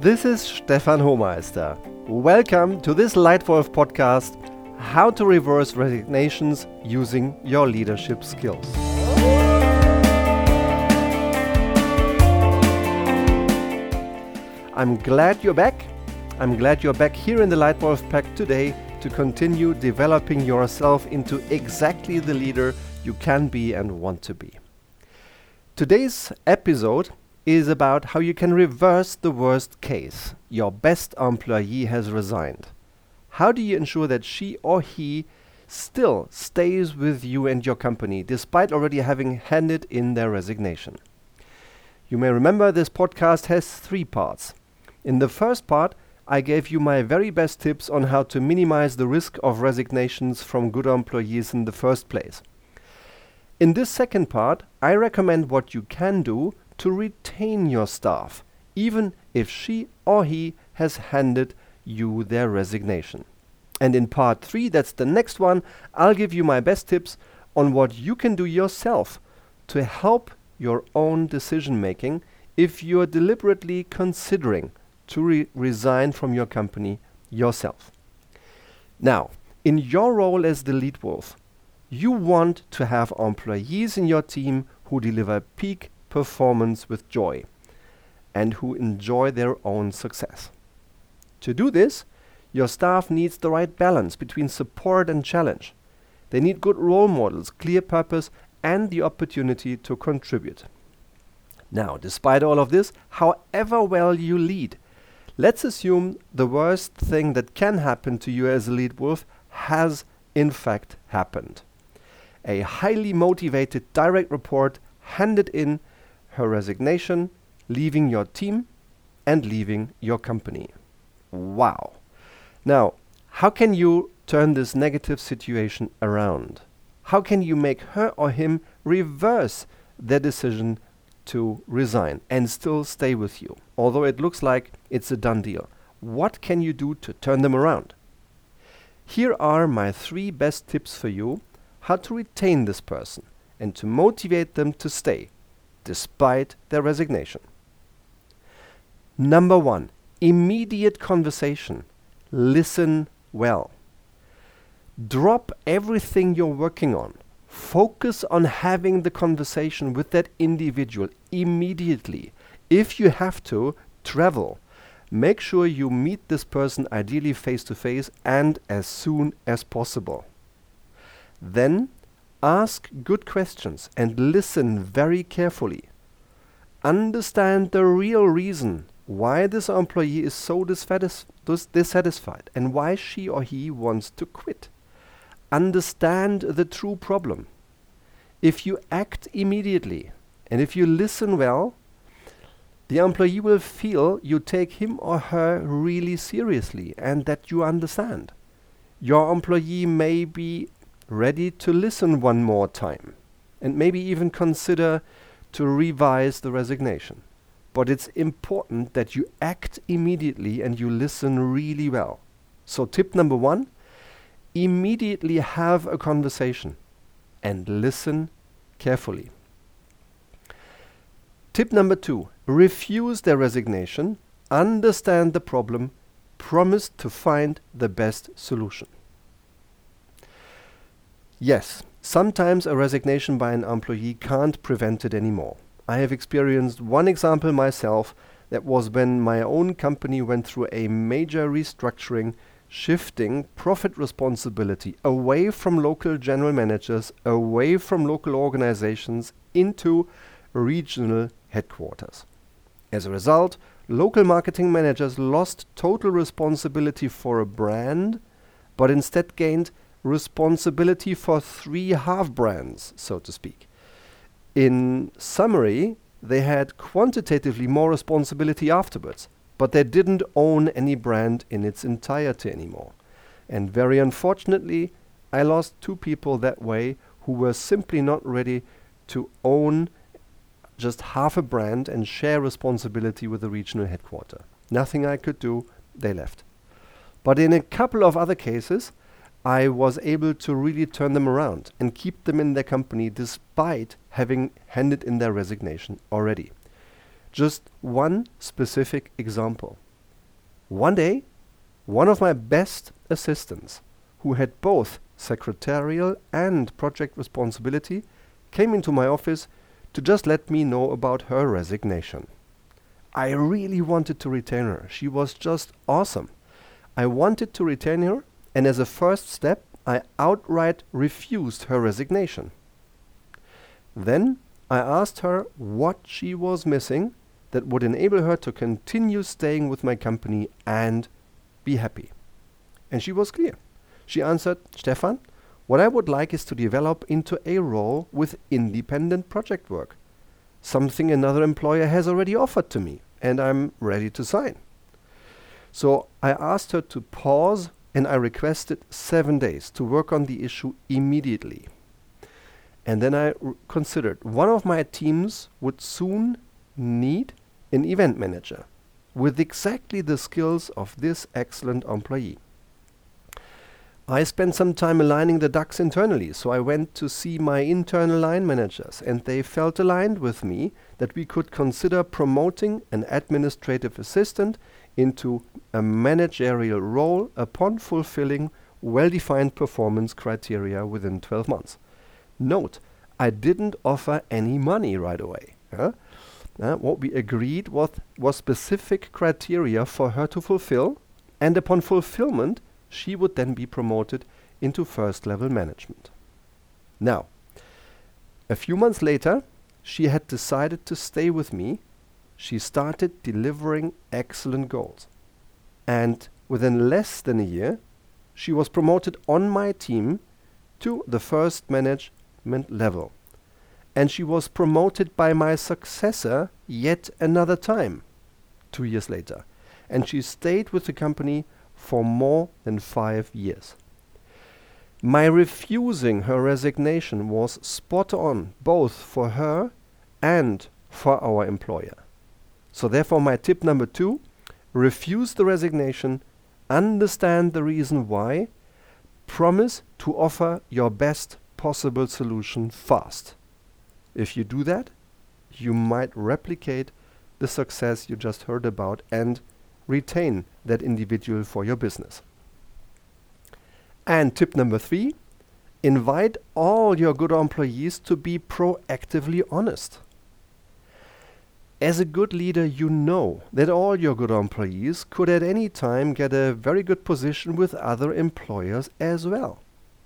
This is Stefan Homeister. Welcome to this Leitwolf podcast How to Reverse Resignations Using Your Leadership Skills. I'm glad you're back. I'm glad you're back here in the Leitwolf Pack today to continue developing yourself into exactly the leader you can be and want to be. Today's episode is about how you can reverse the worst case. Your best employee has resigned. How do you ensure that she or he still stays with you and your company despite already having handed in their resignation? You may remember this podcast has three parts. In the first part, I gave you my very best tips on how to minimize the risk of resignations from good employees in the first place. In this second part, I recommend what you can do to retain your staff, even if she or he has handed you their resignation. And in part three, that's the next one, I'll give you my best tips on what you can do yourself to help your own decision making if you're deliberately considering to re- resign from your company yourself. Now, in your role as the lead wolf, you want to have employees in your team who deliver peak performance with joy and who enjoy their own success. To do this, your staff needs the right balance between support and challenge. They need good role models, clear purpose, and the opportunity to contribute. Now, despite all of this, however well you lead, let's assume the worst thing that can happen to you as a lead wolf has in fact happened. A highly motivated direct report handed in her resignation, leaving your team, and leaving your company. Wow. Now, how can you turn this negative situation around? How can you make her or him reverse their decision to resign and still stay with you, although it looks like it's a done deal? What can you do to turn them around? Here are my three best tips for you how to retain this person and to motivate them to stay despite their resignation. Number one, immediate conversation. Listen well. Drop everything you're working on. Focus on having the conversation with that individual immediately. If you have to, travel. Make sure you meet this person ideally face to face and as soon as possible. Then Ask good questions and listen very carefully. Understand the real reason why this employee is so dissatisfied and why she or he wants to quit. Understand the true problem. If you act immediately and if you listen well, the employee will feel you take him or her really seriously and that you understand. Your employee may be ready to listen one more time and maybe even consider to revise the resignation. But it's important that you act immediately and you listen really well. So, tip number one immediately have a conversation and listen carefully. Tip number two refuse their resignation, understand the problem, promise to find the best solution. Yes, sometimes a resignation by an employee can't prevent it anymore. I have experienced one example myself that was when my own company went through a major restructuring, shifting profit responsibility away from local general managers, away from local organizations into regional headquarters. As a result, local marketing managers lost total responsibility for a brand, but instead gained responsibility for three half brands, so to speak. In summary, they had quantitatively more responsibility afterwards, but they didn't own any brand in its entirety anymore. And very unfortunately, I lost two people that way who were simply not ready to own just half a brand and share responsibility with the regional headquarter. Nothing I could do, they left. But in a couple of other cases, I was able to really turn them around and keep them in their company despite having handed in their resignation already. Just one specific example. One day, one of my best assistants, who had both secretarial and project responsibility, came into my office to just let me know about her resignation. I really wanted to retain her. She was just awesome. I wanted to retain her, and as a first step, I outright refused her resignation. Then I asked her what she was missing that would enable her to continue staying with my company and be happy. And she was clear. She answered, Stefan, what I would like is to develop into a role with independent project work, something another employer has already offered to me, and I'm ready to sign. So I asked her to pause and I requested seven days to work on the issue immediately. And then I considered one of my teams would soon need an event manager with exactly the skills of this excellent employee. I spent some time aligning the ducks internally, so I went to see my internal line managers, and they felt aligned with me that we could consider promoting an administrative assistant into a managerial role upon fulfilling well defined performance criteria within 12 months. Note, I didn't offer any money right away. Uh, what we agreed was, was specific criteria for her to fulfill, and upon fulfillment, she would then be promoted into first level management. Now, a few months later, she had decided to stay with me. She started delivering excellent goals. And within less than a year, she was promoted on my team to the first management level. And she was promoted by my successor yet another time, two years later. And she stayed with the company for more than five years. My refusing her resignation was spot on, both for her and for our employer. So, therefore, my tip number two refuse the resignation, understand the reason why, promise to offer your best possible solution fast. If you do that, you might replicate the success you just heard about and retain that individual for your business. And tip number three invite all your good employees to be proactively honest. As a good leader, you know that all your good employees could at any time get a very good position with other employers as well.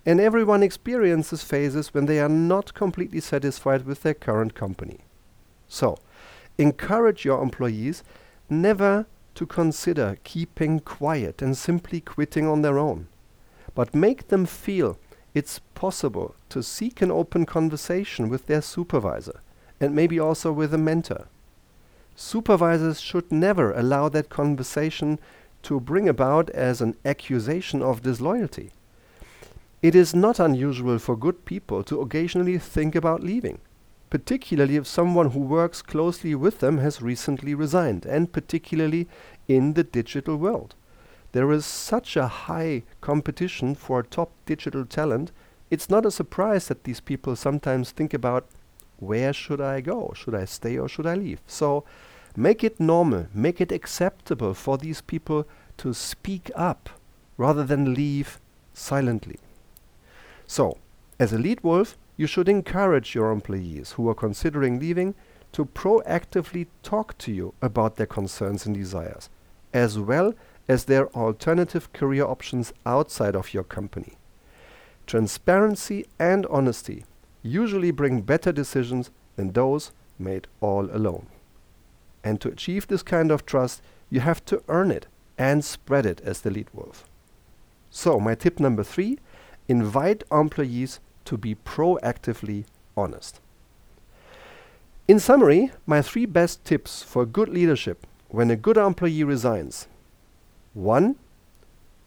And everyone experiences phases when they are not completely satisfied with their current company. So, encourage your employees never to consider keeping quiet and simply quitting on their own, but make them feel it's possible to seek an open conversation with their supervisor and maybe also with a mentor. Supervisors should never allow that conversation to bring about as an accusation of disloyalty. It is not unusual for good people to occasionally think about leaving particularly if someone who works closely with them has recently resigned, and particularly in the digital world. There is such a high competition for top digital talent, it's not a surprise that these people sometimes think about where should I go? Should I stay or should I leave? So make it normal, make it acceptable for these people to speak up rather than leave silently. So, as a lead wolf, you should encourage your employees who are considering leaving to proactively talk to you about their concerns and desires, as well as their alternative career options outside of your company. Transparency and honesty usually bring better decisions than those made all alone. And to achieve this kind of trust, you have to earn it and spread it as the lead wolf. So, my tip number three invite employees to be proactively honest. In summary, my three best tips for good leadership when a good employee resigns 1.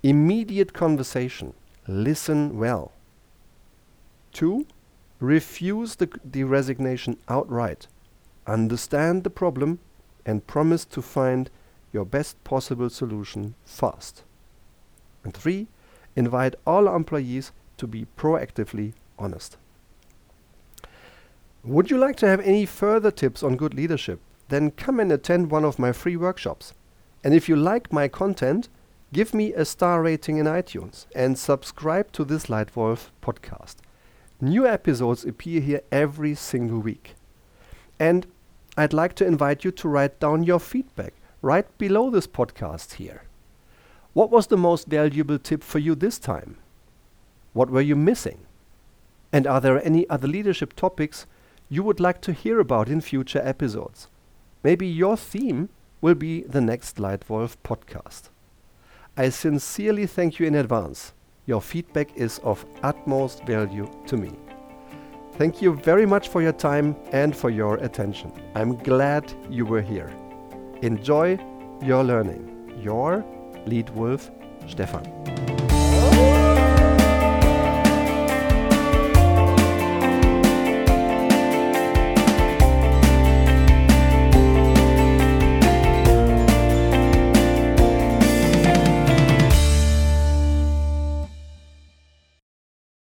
Immediate conversation. Listen well. 2. Refuse the, the resignation outright. Understand the problem and promise to find your best possible solution fast. And 3. Invite all employees to be proactively honest. Would you like to have any further tips on good leadership? Then come and attend one of my free workshops. And if you like my content, give me a star rating in iTunes and subscribe to this Leitwolf podcast. New episodes appear here every single week. And I'd like to invite you to write down your feedback right below this podcast here. What was the most valuable tip for you this time? What were you missing? And are there any other leadership topics you would like to hear about in future episodes? Maybe your theme will be the next Leitwolf podcast. I sincerely thank you in advance. Your feedback is of utmost value to me. Thank you very much for your time and for your attention. I'm glad you were here. Enjoy your learning. Your Lead Wolf Stefan.